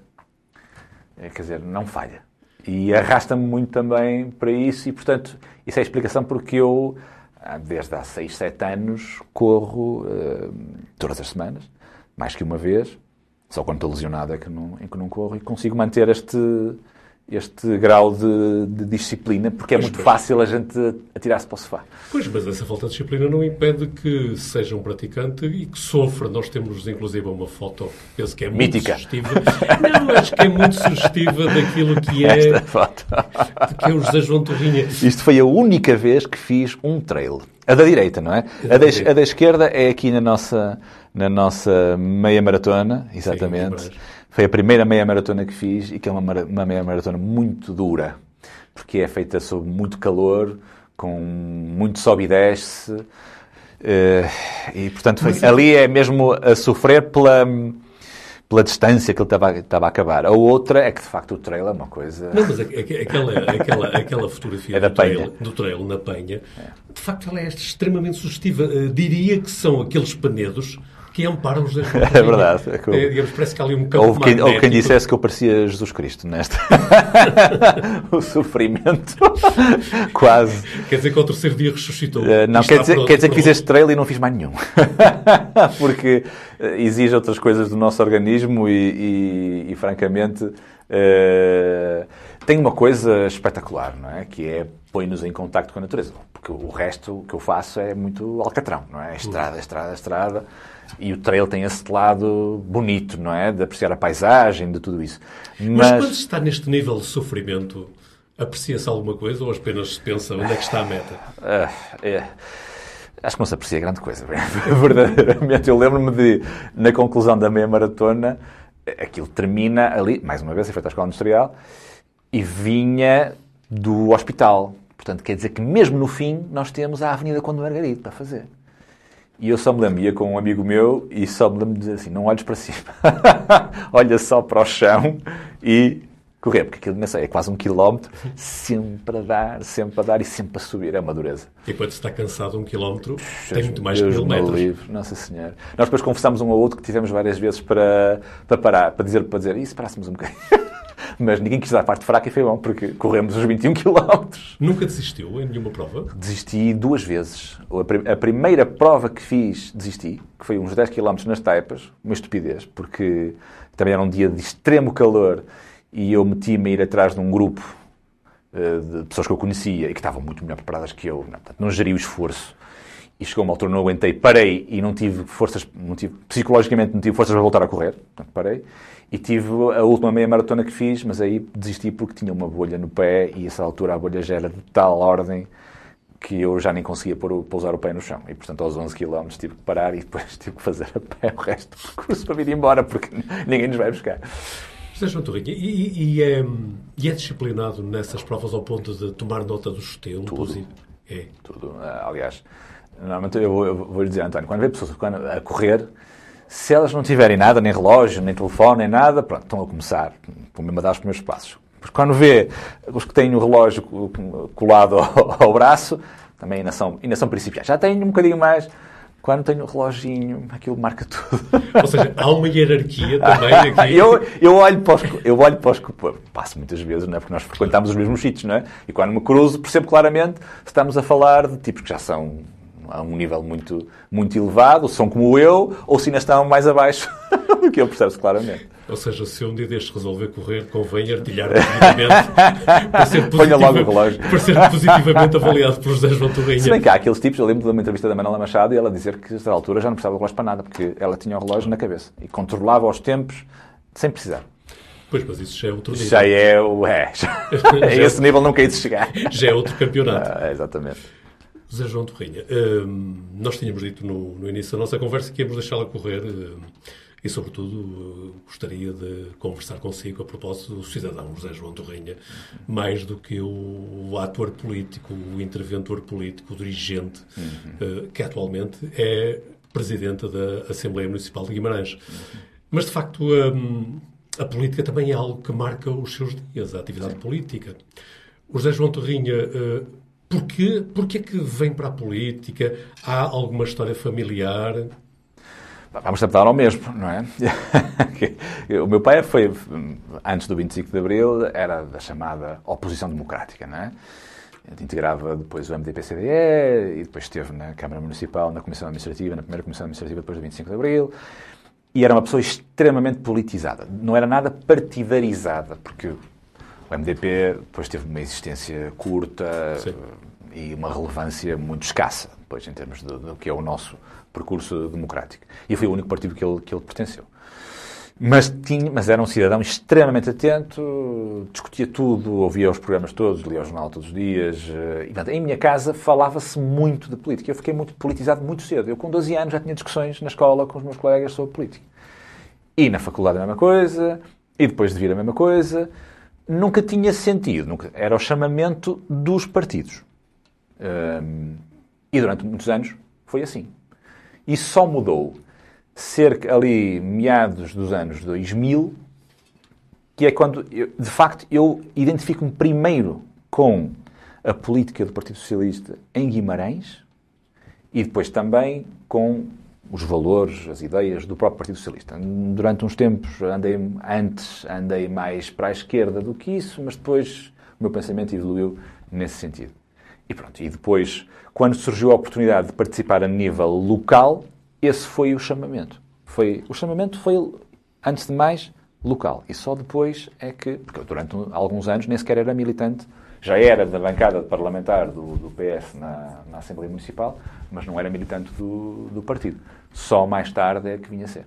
é, quer dizer, não falha. E arrasta-me muito também para isso e, portanto, isso é a explicação porque eu, ah, desde há 6, 7 anos, corro uh, todas as semanas, mais que uma vez, só quando estou lesionado é que não, em que não corro e consigo manter este, este grau de, de disciplina, porque é pois, muito pois. fácil a gente atirar-se para o sofá. Pois, mas essa falta de disciplina não impede que seja um praticante e que sofra. Nós temos, inclusive, uma foto, penso que é muito Mítica. sugestiva. Não, acho que é muito sugestiva daquilo que é, Esta foto. que é o José João Torrinha. Isto foi a única vez que fiz um trail. A da direita, não é? A da, a da esquerda é aqui na nossa, na nossa meia maratona, exatamente. Sim, foi a primeira meia maratona que fiz e que é uma, uma meia maratona muito dura, porque é feita sob muito calor, com muito sobe e desce. Uh, e, portanto, foi, ali é mesmo a sofrer pela, pela distância que ele estava, estava a acabar. A outra é que, de facto, o trail é uma coisa... Não, mas aquela, aquela, aquela fotografia é do, trail, do, trail, na penha, é. de facto, ela é extremamente sugestiva. Uh, diria que são aqueles panedos que amparam os dois. É verdade. É que eu... é, digamos, parece que há ali um campo houve quem, houve quem dissesse que eu parecia Jesus Cristo nesta. o sofrimento. Quase. Quer dizer que ao terceiro dia ressuscitou. Uh, não, quer dizer, quer dizer que fiz este trail e não fiz mais nenhum. Porque eh, exige outras coisas do nosso organismo e, e, e francamente, uh, tem uma coisa espetacular, não é? Que é põe-nos em contacto com a natureza. Porque o resto que eu faço é muito alcatrão, não é? Estrada, estrada, estrada. E o trail tem esse lado bonito, não é? De apreciar a paisagem, de tudo isso. Mas, Mas quando se está neste nível de sofrimento, aprecia-se alguma coisa ou apenas se pensa onde é que está a meta? Uh, é. Acho que não se aprecia grande coisa, verdadeiramente. Eu lembro-me de, na conclusão da meia maratona, aquilo termina ali, mais uma vez, é feito à escola industrial, e vinha do hospital. Portanto, quer dizer que mesmo no fim nós temos a Avenida Conde Margarida para fazer. E eu só me lembro, ia com um amigo meu e só me lembro de dizer assim, não olhes para cima. Olha só para o chão e correr, porque aquilo é quase um quilómetro, sempre a dar, sempre a dar e sempre a subir, é uma dureza. E quando se está cansado, um quilómetro tem muito mais Deus que mil metros. Livre, Nossa Senhora. Nós depois conversámos um ao outro que tivemos várias vezes para, para parar, para dizer, para dizer, e se parássemos um bocadinho? mas ninguém quis dar a parte fraca e foi bom, porque corremos os 21 km. Nunca desistiu em nenhuma prova? Desisti duas vezes. A primeira prova que fiz, desisti, que foi uns 10 km nas taipas, uma estupidez, porque também era um dia de extremo calor e eu meti-me a ir atrás de um grupo eh, de pessoas que eu conhecia e que estavam muito melhor preparadas que eu. Não, portanto, não geri o esforço. e chegou uma altura, não aguentei, parei e não tive forças, não tive, psicologicamente não tive forças para voltar a correr, portanto parei. E tive a última meia maratona que fiz, mas aí desisti porque tinha uma bolha no pé e, a essa altura, a bolha já era de tal ordem que eu já nem conseguia pôr, pousar o pé no chão. E, portanto, aos 11 km tive que parar e depois tive que fazer a pé o resto do percurso para vir embora, porque ninguém nos vai buscar. José João Torrinha, e, e, é, e, é, disciplinado nessas provas ao ponto de tomar nota dos tempos? Tudo. E, é. Tudo. Aliás, Normalmente eu vou, eu vou lhe dizer, António, quando vê pessoas a correr, se elas não tiverem nada, nem relógio, nem telefone, nem nada, pronto, estão a começar, vão mesmo a dar os primeiros passos. Porque quando vê os que têm o relógio colado ao, ao braço, também ainda são, ainda são. Já têm um bocadinho mais, quando tenho o reloginho, aquilo marca tudo. Ou seja, há uma hierarquia também aqui. eu, eu olho para os... Eu olho para os passo muitas vezes, não é? Porque nós frequentamos os mesmos sítios, não é? E quando me cruzo, percebo claramente se estamos a falar de tipos que já são a um nível muito, muito elevado, são como eu, ou se ainda estão mais abaixo do que eu, percebe-se claramente. Ou seja, se um dia destes resolver correr, convém artilhar positivamente para ser, positiva, para ser positivamente avaliado por José João Torrinha. Se bem que há aqueles tipos, eu lembro de uma entrevista da Manuela Machado e ela dizer que, a altura, já não precisava de relógio para nada, porque ela tinha o relógio na cabeça e controlava os tempos sem precisar. Pois, mas isso já é outro nível. Já é o... É, já, é esse nível não quer chegar. Já é outro campeonato. Ah, exatamente. José João Torrinha, hum, nós tínhamos dito no, no, início da nossa conversa que íamos deixá-la correr hum, e, sobretudo, hum, gostaria de conversar consigo a propósito do cidadão José João Torrinha, mais do que o, ator político, o interventor político, o dirigente, uhum. que atualmente é presidente da Assembleia Municipal de Guimarães. Uhum. Mas, de facto, a, a política também é algo que marca os seus dias, a atividade Sim. política. O José João Torrinha Porquê, porquê que vem para a política? Há alguma história familiar? Vamos tentar ao mesmo, não é? o meu pai foi, antes do 25 de Abril, era da chamada oposição democrática, não é? Integrava depois o MDP-CDE e depois esteve na Câmara Municipal, na Comissão Administrativa, na primeira Comissão Administrativa depois do 25 de Abril. E era uma pessoa extremamente politizada. Não era nada partidarizada, porque o MDP depois teve uma existência curta Sim. e uma relevância muito escassa, depois, em termos do, do, que é o nosso percurso democrático. E foi o único partido que ele, que ele pertenceu. Mas, tinha, mas era um cidadão extremamente atento, discutia tudo, ouvia os programas todos, lia o jornal todos os dias. Eh, e, em minha casa falava-se muito de política. Eu fiquei muito politizado muito cedo. Eu, com 12 anos, já tinha discussões na escola com os meus colegas sobre política. E na faculdade a mesma coisa, e depois de vir a mesma coisa nunca tinha sentido, nunca, era o chamamento dos partidos. Um, e durante muitos anos foi assim. E só mudou cerca ali meados dos anos 2000, que é quando, eu, de facto, eu identifico-me primeiro com a política do Partido Socialista em Guimarães e depois também com os valores, as ideias do próprio Partido Socialista. Durante uns tempos, andei, antes, andei mais para a esquerda do que isso, mas depois o meu pensamento evoluiu nesse sentido. E pronto, e depois, quando surgiu a oportunidade de participar a nível local, esse foi o chamamento. Foi, o chamamento foi, antes de mais, local. E só depois é que, porque durante alguns anos nem sequer era militante já era da bancada parlamentar do, do PS na, na, Assembleia Municipal, mas não era militante do, do partido. Só mais tarde é que vinha a ser.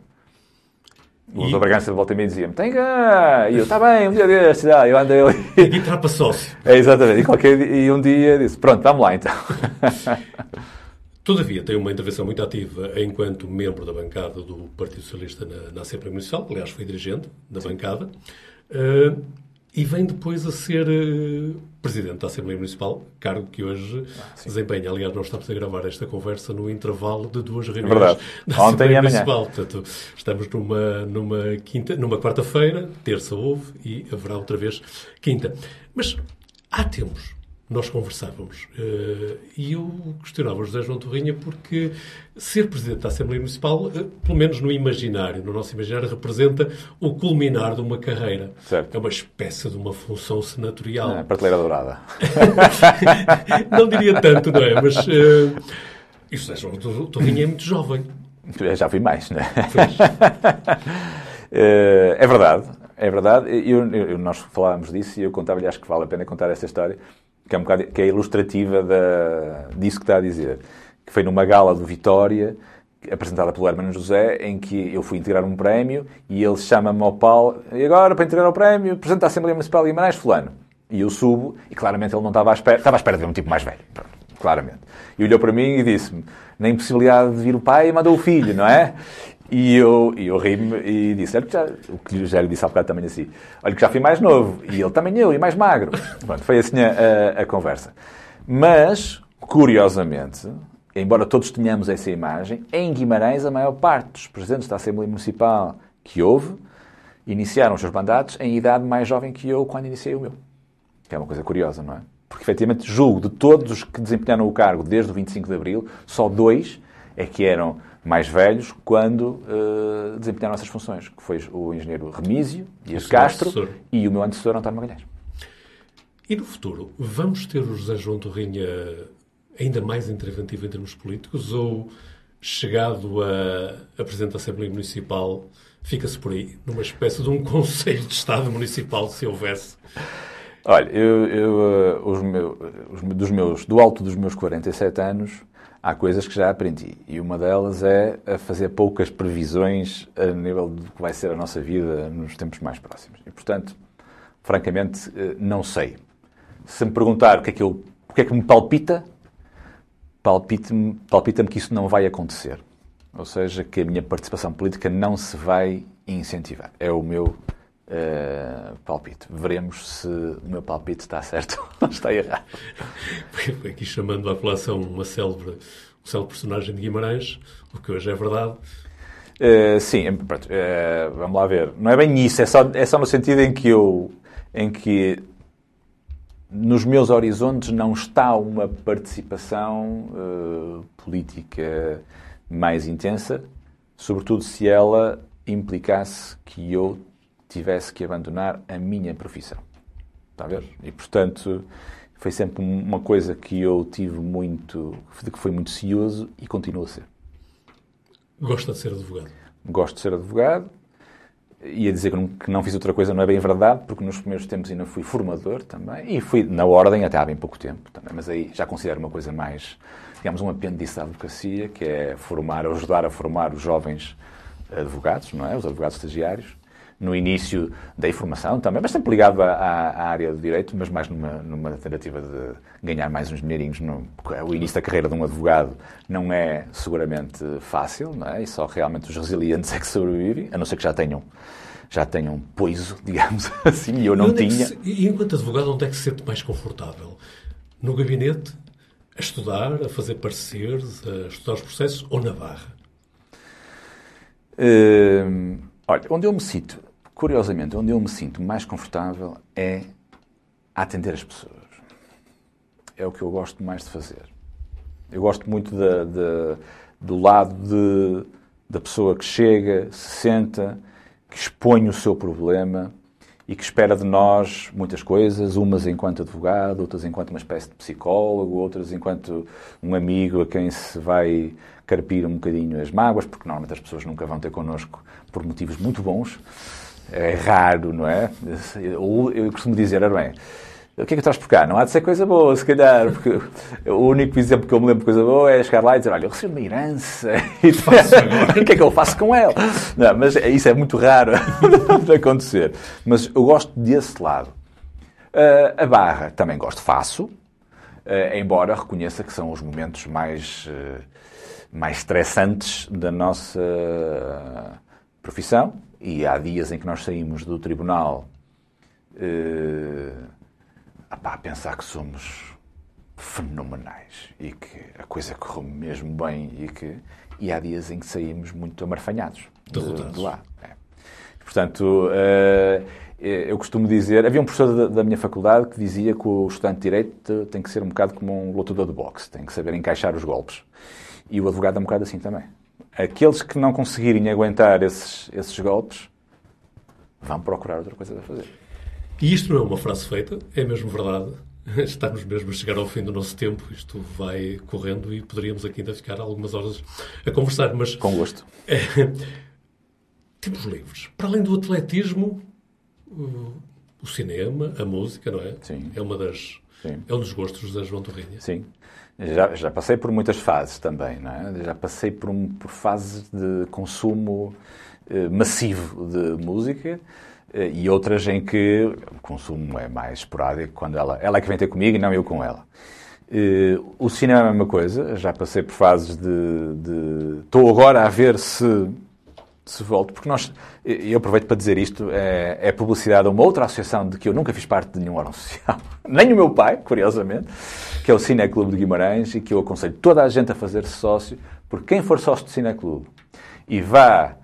O Luís Bragança volta e meia dizia-me: tem cá! E eu, está bem, um dia deste, ah, eu andei ali. E trapa sócio. É, exatamente. E, qualquer, e um dia disse: pronto, vamos lá então. Todavia, tem uma intervenção muito ativa enquanto membro da bancada do Partido Socialista na, na Assembleia Municipal. Aliás, foi dirigente da bancada. Uh, e vem depois a ser uh, Presidente da Assembleia Municipal, cargo que hoje ah, desempenha. Aliás, nós estamos a gravar esta conversa no intervalo de duas reuniões Verdade. da Ontem Assembleia Municipal. Portanto, estamos numa, numa, quinta, numa quarta-feira, terça houve e haverá outra vez quinta. Mas há tempos nós conversávamos. Uh, e eu questionava o José João Torrinha porque ser Presidente da Assembleia Municipal, uh, pelo menos no imaginário, no nosso imaginário, representa o culminar de uma carreira. Certo. É uma espécie de uma função senatorial. É, prateleira dourada. não diria tanto, não é? Mas uh, e o José João Torrinha é muito jovem. Eu já fui mais, não é? é verdade. É verdade. Eu, eu, nós falávamos disso e eu contava-lhe, acho que vale a pena contar esta história que é, um bocado, que é ilustrativa da, disso que está a dizer. que foi numa gala do Vitória, apresentada pelo Hermano José, em que eu fui integrar um prémio e ele chama-me ao pau, e agora, para integrar o prémio, apresenta a Assembleia Municipal de Guimarães, fulano. E eu subo, e claramente ele não estava à espera, estava à espera de ver um tipo mais velho, claramente. E olhou para mim e disse-me, na impossibilidade de vir o pai, mandou o filho, não é? E eu, e eu ri-me e disse, olha que já, o que já lhe disse há bocado também assim, olha que já fui mais novo, e ele também eu, e mais magro. Pronto, foi assim a, a, a conversa. Mas, curiosamente, embora todos tenhamos essa imagem, em Guimarães a maior parte dos presidentes da Assembleia Municipal que houve iniciaram os seus mandatos em idade mais jovem que eu quando iniciei o meu. Que é uma coisa curiosa, não é? Porque, efetivamente, julgo de todos os que desempenharam o cargo desde o 25 de Abril, só dois é que eram mais velhos quando uh, desempenharam essas funções, que foi o engenheiro Remísio Dias Castro e o meu antecessor António Magalhães. E no futuro, vamos ter o José João Torrinha ainda mais interventivo em termos políticos ou, chegado a, a Presidente da Assembleia Municipal, fica-se por aí, numa espécie de um Conselho de Estado Municipal, se houvesse? Olha, eu, eu eh, os meus, os, dos meus, do alto dos meus 47 anos, há coisas que já aprendi. E uma delas é a fazer poucas previsões a nível do que vai ser a nossa vida nos tempos mais próximos. E, portanto, francamente, eh, não sei. Se me perguntar o que é que, eu, o que, é que me palpita, palpita-me palpita que isso não vai acontecer. Ou seja, que a minha participação política não se vai incentivar. É o meu Uh, palpite. Veremos se o meu palpite está certo ou está errado. Aqui chamando à colação uma célebre, um célebre personagem de Guimarães, o que hoje é verdade. Uh, sim, pronto, uh, vamos lá ver. Não é bem isso, é só, é só no sentido em que eu, em que nos meus horizontes não está uma participação política mais intensa, sobretudo se ela implicasse que eu tivesse que abandonar a minha profissão. Está a ver? E, portanto, foi sempre uma coisa que eu tive muito, de que foi muito cioso e continuo a ser. Gosta de ser advogado? Gosto de ser advogado. Ia dizer que não, que não, fiz outra coisa, não é bem verdade, porque nos primeiros tempos ainda fui formador também, e fui na ordem até há bem pouco tempo também, mas aí já considero uma coisa mais, digamos, um apêndice da advocacia, que é formar, ajudar a formar os jovens advogados, não é? Os advogados estagiários, no início da informação também, mas sempre ligado à, à área do direito, mas mais numa, numa tentativa de ganhar mais uns dinheirinhos. No, o início da carreira de um advogado não é seguramente fácil, não é? e só realmente os resilientes é que sobrevivem, a não ser que já tenham já tenham poiso, digamos assim, e eu não e tinha. É se, e enquanto advogado, onde é que se sente mais confortável? No gabinete, a estudar, a fazer pareceres, a estudar os processos ou na barra? Uh, olha, onde eu me sinto Curiosamente, onde eu me sinto mais confortável é atender as pessoas. É o que eu gosto mais de fazer. Eu gosto muito de, de, do lado de, da pessoa que chega, se senta, que expõe o seu problema e que espera de nós muitas coisas, umas enquanto advogado, outras enquanto uma espécie de psicólogo, outras enquanto um amigo a quem se vai carpir um bocadinho as mágoas, porque normalmente as pessoas nunca vão ter connosco por motivos muito bons é raro, não é? Eu, eu costumo dizer, era bem, o que é que estás por cá? Não há de ser coisa boa, se calhar, porque o único exemplo que eu me lembro de coisa boa é chegar lá e dizer, olha, eu recebo uma herança e o que é que eu faço com ela? Não, mas isso é muito raro de acontecer. Mas eu gosto desse lado. Uh, a barra também gosto, faço, uh, embora reconheça que são os momentos mais, uh, mais estressantes da nossa profissão e há dias em que nós saímos do tribunal uh, a pensar que somos fenomenais e que a coisa correu mesmo bem e que e há dias em que saímos muito amarfanhados de, de lá. É. Portanto, uh, eu costumo dizer, havia um professor da, da, minha faculdade que dizia que o estudante de direito tem que ser um bocado como um lutador de boxe, tem que saber encaixar os golpes. E o advogado é um bocado assim também. Aqueles que não conseguirem aguentar esses, esses golpes vão procurar outra coisa a fazer. E isto não é uma frase feita, é mesmo verdade. Estamos mesmo a chegar ao fim do nosso tempo, isto vai correndo e poderíamos aqui ainda ficar algumas horas a conversar, mas... Com gosto. É, tempos livres. Para além do atletismo, o, cinema, a música, não é? Sim. É uma das Sim. É um dos gostos da João Torrinha. Sim. Já, já passei por muitas fases também, não é? Já passei por, um, por fases de consumo eh, massivo de música eh, e outras em que o consumo é mais esporádico, quando ela, ela é que vem ter comigo e não eu com ela. Eh, o cinema é a mesma coisa, já passei por fases de, de... Estou agora a ver se se volto, porque nós, eu aproveito para dizer isto, é, é publicidade a uma outra associação de que eu nunca fiz parte de nenhum órgão social, nem o meu pai, curiosamente, que é o Cineclube de Guimarães, e que eu aconselho toda a gente a fazer-se sócio, porque quem for sócio do Cineclube e vá,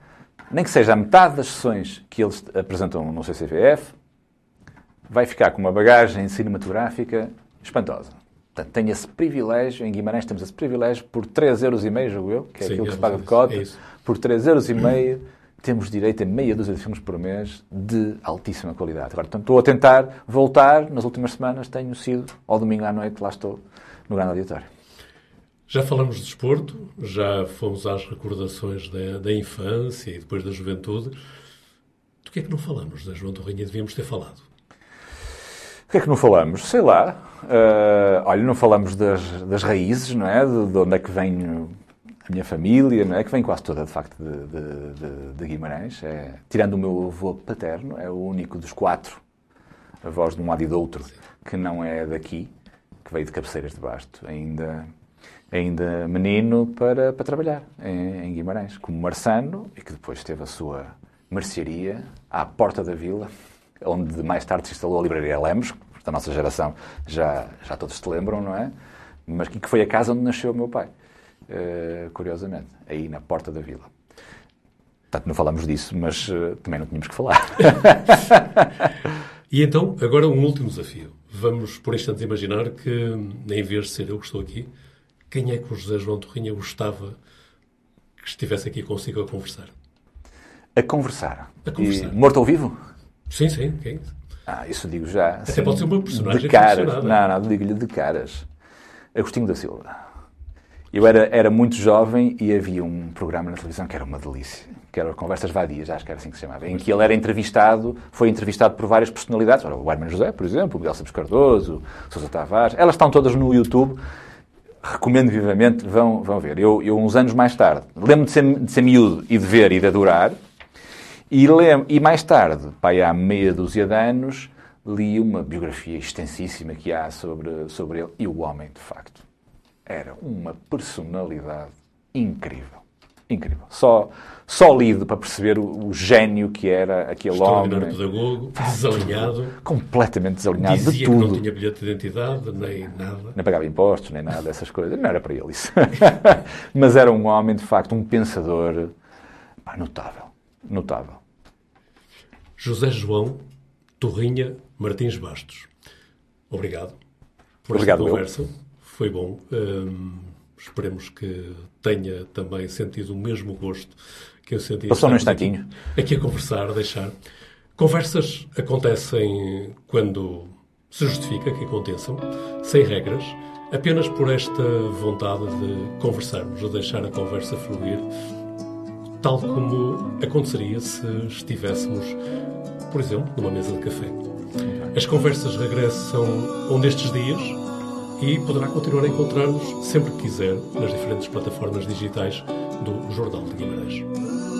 nem que seja a metade das sessões que eles apresentam no CCVF, vai ficar com uma bagagem cinematográfica espantosa. Portanto, tem esse privilégio, em Guimarães temos esse privilégio, por 3,5€, julgo eu, que é Sim, aquilo que se paga de cota, é por 3,5€ temos direito a meia dúzia de filmes por mês de altíssima qualidade. Agora, estou a tentar voltar. Nas últimas semanas tenho sido, ao domingo à noite, lá estou, no grande auditório. Já falamos de desporto, já fomos às recordações da, da infância e depois da juventude. Do que é que não falamos da João Torrinha? Devíamos ter falado. O que é que não falamos? Sei lá. Uh, olha, não falamos das, das raízes, não é? De, de onde é que venho a minha família, não é? que vem quase toda, de facto, de, de, de Guimarães. É, tirando o meu avô paterno, é o único dos quatro avós de um lado e do outro que não é daqui, que veio de Cabeceiras de Basto, ainda, ainda menino para, para trabalhar em, em Guimarães, como marçano, e que depois teve a sua mercearia à porta da vila, onde mais tarde se instalou a livraria Lemos, da nossa geração já, já todos se lembram, não é? Mas que foi a casa onde nasceu o meu pai. Eh, curiosamente, aí na porta da vila. Portanto, não falamos disso, mas uh, também não tínhamos que falar. e então, agora um último desafio. Vamos, por instantes, imaginar que, em vez de ser eu que estou aqui, quem é que o José João Torrinha gostava que estivesse aqui consigo a conversar? A conversar? A conversar. E, morto ou vivo? Sim, sim. Quem? Ah, isso digo já. Até assim, pode ser uma personagem de caras. Não, não, digo-lhe de caras. Agostinho da Silva. Eu era, era muito jovem e havia um programa na televisão que era uma delícia, que era Conversas Vadias, acho que era assim que se chamava, em que ele era entrevistado, foi entrevistado por várias personalidades, o Herman José, por exemplo, o Miguel Santos Cardoso, o Sousa Tavares, elas estão todas no YouTube, recomendo vivamente, vão, vão ver. Eu, eu uns anos mais tarde, lembro de ser, de ser miúdo e de ver e de adorar, e, lembro, e mais tarde, pai, há meia dúzia de anos, li uma biografia extensíssima que há sobre, sobre ele, e o homem, de facto era uma personalidade incrível. Incrível. Só, só lido para perceber o, o gênio que era aquele homem. pedagogo, desalinhado. Completamente desalinhado Dizia de tudo. que não tinha bilhete de identidade, nem nada. Nem pagava impostos, nem nada dessas coisas. Não era para ele isso. Mas era um homem, de facto, um pensador pá, notável. Notável. José João Torrinha Martins Bastos. Obrigado por Obrigado, esta conversa. Eu foi bom. Um, esperemos que tenha também sentido o mesmo gosto que eu senti. Passou num instantinho. Aqui, a conversar, a deixar. Conversas acontecem quando se justifica que aconteçam, sem regras, apenas por esta vontade de conversarmos, de deixar a conversa fluir, tal como aconteceria se estivéssemos, por exemplo, numa mesa de café. As conversas regressam um destes dias, e poderá continuar a encontrar-nos sempre que quiser nas diferentes plataformas digitais do Jornal de Guimarães.